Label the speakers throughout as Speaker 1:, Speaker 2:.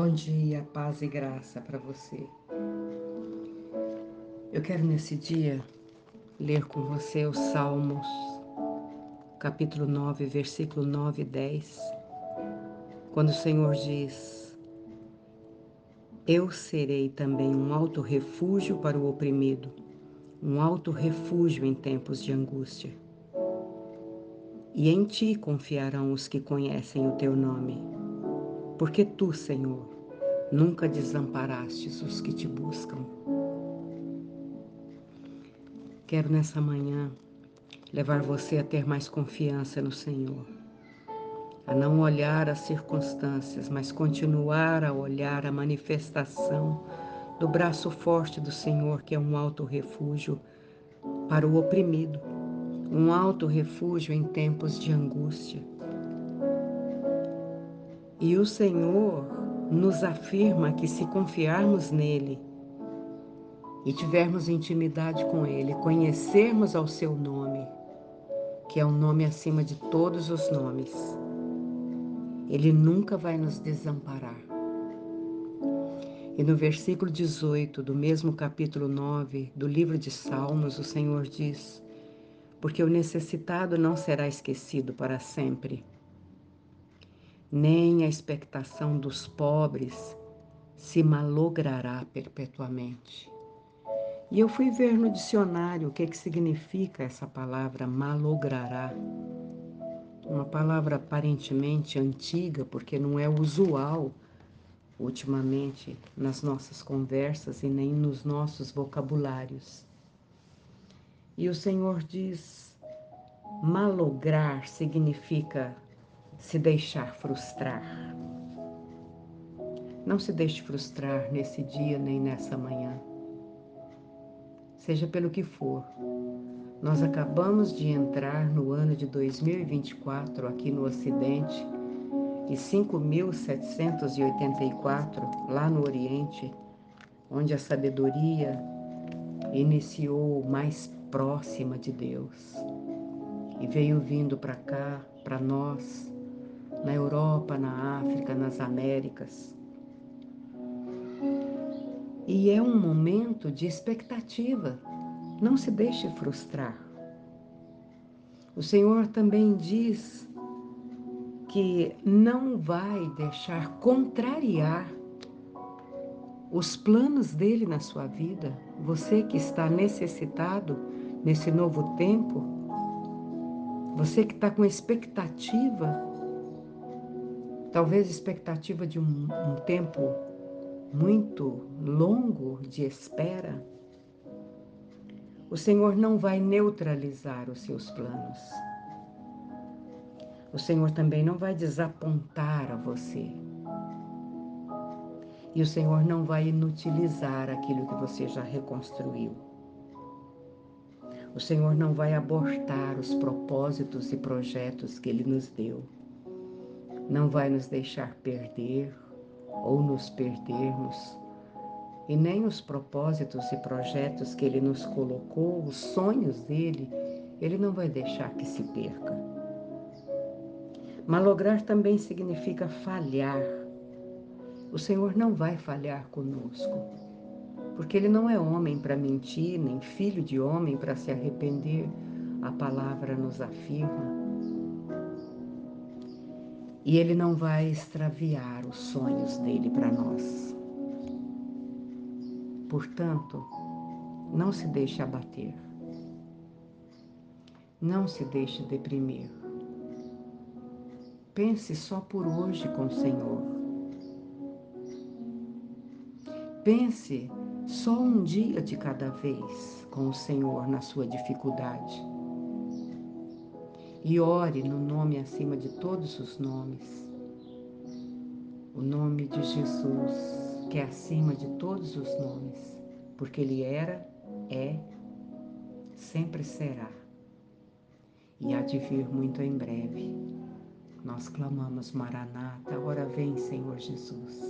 Speaker 1: Bom dia, paz e graça para você. Eu quero nesse dia ler com você os Salmos, capítulo 9, versículo 9 e 10, quando o Senhor diz: Eu serei também um alto refúgio para o oprimido, um alto refúgio em tempos de angústia. E em ti confiarão os que conhecem o teu nome porque tu, Senhor, nunca desamparastes os que te buscam. Quero nessa manhã levar você a ter mais confiança no Senhor, a não olhar as circunstâncias, mas continuar a olhar a manifestação do braço forte do Senhor, que é um alto refúgio para o oprimido, um alto refúgio em tempos de angústia e o Senhor nos afirma que se confiarmos nele e tivermos intimidade com ele, conhecermos ao seu nome, que é o um nome acima de todos os nomes, ele nunca vai nos desamparar. E no versículo 18 do mesmo capítulo 9 do livro de Salmos, o Senhor diz: Porque o necessitado não será esquecido para sempre nem a expectação dos pobres se malogrará perpetuamente. E eu fui ver no dicionário o que, que significa essa palavra malogrará. Uma palavra aparentemente antiga, porque não é usual ultimamente nas nossas conversas e nem nos nossos vocabulários. E o Senhor diz: malograr significa se deixar frustrar. Não se deixe frustrar nesse dia nem nessa manhã. Seja pelo que for. Nós acabamos de entrar no ano de 2024 aqui no Ocidente e 5.784 lá no Oriente, onde a sabedoria iniciou mais próxima de Deus e veio vindo para cá, para nós, na Europa, na África, nas Américas. E é um momento de expectativa. Não se deixe frustrar. O Senhor também diz que não vai deixar contrariar os planos dele na sua vida. Você que está necessitado nesse novo tempo, você que está com expectativa talvez expectativa de um, um tempo muito longo de espera, o Senhor não vai neutralizar os seus planos. O Senhor também não vai desapontar a você. E o Senhor não vai inutilizar aquilo que você já reconstruiu. O Senhor não vai abortar os propósitos e projetos que Ele nos deu não vai nos deixar perder ou nos perdermos, e nem os propósitos e projetos que Ele nos colocou, os sonhos dele, Ele não vai deixar que se perca. Malograr também significa falhar. O Senhor não vai falhar conosco, porque Ele não é homem para mentir, nem filho de homem para se arrepender. A palavra nos afirma. E Ele não vai extraviar os sonhos dele para nós. Portanto, não se deixe abater. Não se deixe deprimir. Pense só por hoje com o Senhor. Pense só um dia de cada vez com o Senhor na sua dificuldade e ore no nome acima de todos os nomes. O nome de Jesus, que é acima de todos os nomes, porque Ele era, é, sempre será. E há de vir muito em breve. Nós clamamos, Maranata, ora vem, Senhor Jesus.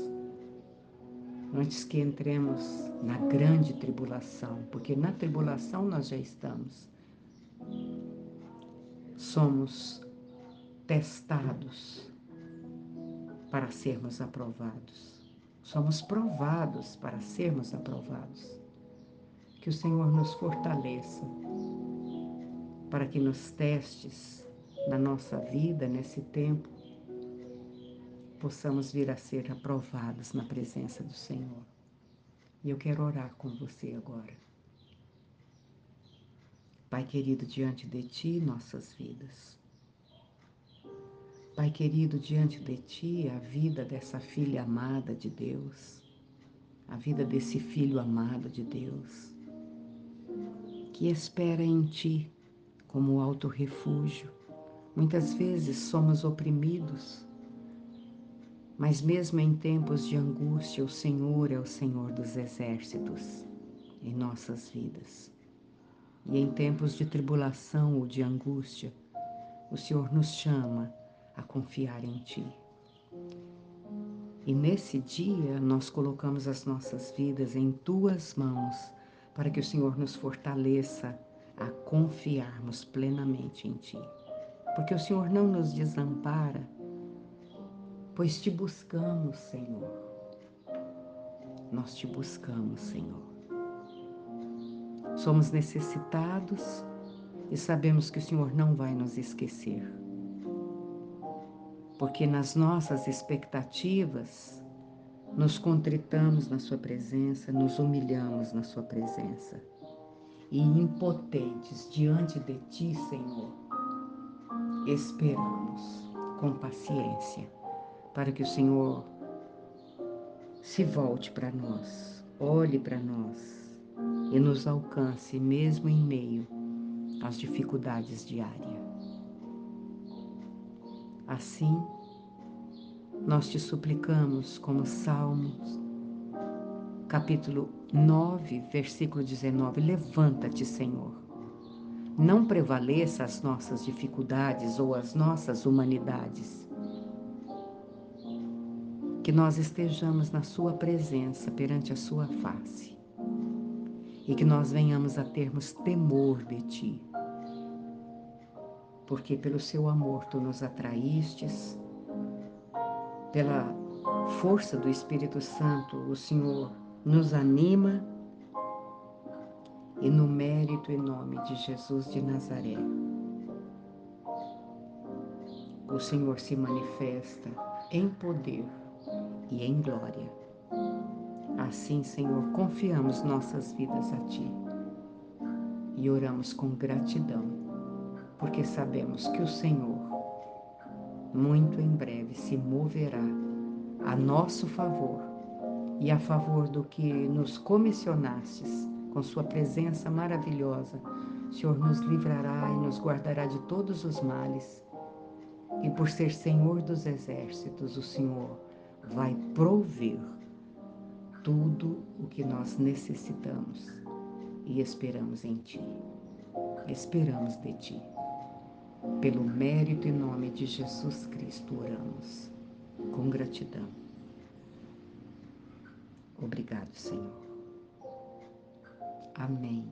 Speaker 1: Antes que entremos na grande tribulação, porque na tribulação nós já estamos somos testados para sermos aprovados. somos provados para sermos aprovados. Que o Senhor nos fortaleça para que nos testes na nossa vida, nesse tempo, possamos vir a ser aprovados na presença do Senhor. E eu quero orar com você agora. Pai querido, diante de Ti, nossas vidas. Pai querido, diante de Ti, a vida dessa filha amada de Deus, a vida desse filho amado de Deus, que espera em Ti como alto refúgio. Muitas vezes somos oprimidos, mas mesmo em tempos de angústia, o Senhor é o Senhor dos exércitos em nossas vidas. E em tempos de tribulação ou de angústia, o Senhor nos chama a confiar em Ti. E nesse dia nós colocamos as nossas vidas em Tuas mãos, para que o Senhor nos fortaleça a confiarmos plenamente em Ti. Porque o Senhor não nos desampara pois te buscamos, Senhor. Nós te buscamos, Senhor. Somos necessitados e sabemos que o Senhor não vai nos esquecer. Porque nas nossas expectativas, nos contritamos na Sua presença, nos humilhamos na Sua presença. E impotentes diante de Ti, Senhor, esperamos com paciência para que o Senhor se volte para nós, olhe para nós e nos alcance mesmo em meio às dificuldades diárias. Assim, nós te suplicamos, como Salmos, capítulo 9, versículo 19: Levanta-te, Senhor. Não prevaleça as nossas dificuldades ou as nossas humanidades que nós estejamos na Sua presença perante a Sua face e que nós venhamos a termos temor de Ti, porque pelo Seu amor Tu nos atraístes, pela força do Espírito Santo o Senhor nos anima e no mérito e nome de Jesus de Nazaré. O Senhor se manifesta em poder e em glória. Assim, Senhor, confiamos nossas vidas a Ti e oramos com gratidão, porque sabemos que o Senhor, muito em breve, se moverá a nosso favor e a favor do que nos comissionastes com Sua presença maravilhosa. O Senhor nos livrará e nos guardará de todos os males. E por ser Senhor dos exércitos, o Senhor vai prover tudo o que nós necessitamos e esperamos em Ti. Esperamos de Ti. Pelo mérito e nome de Jesus Cristo oramos, com gratidão. Obrigado, Senhor. Amém.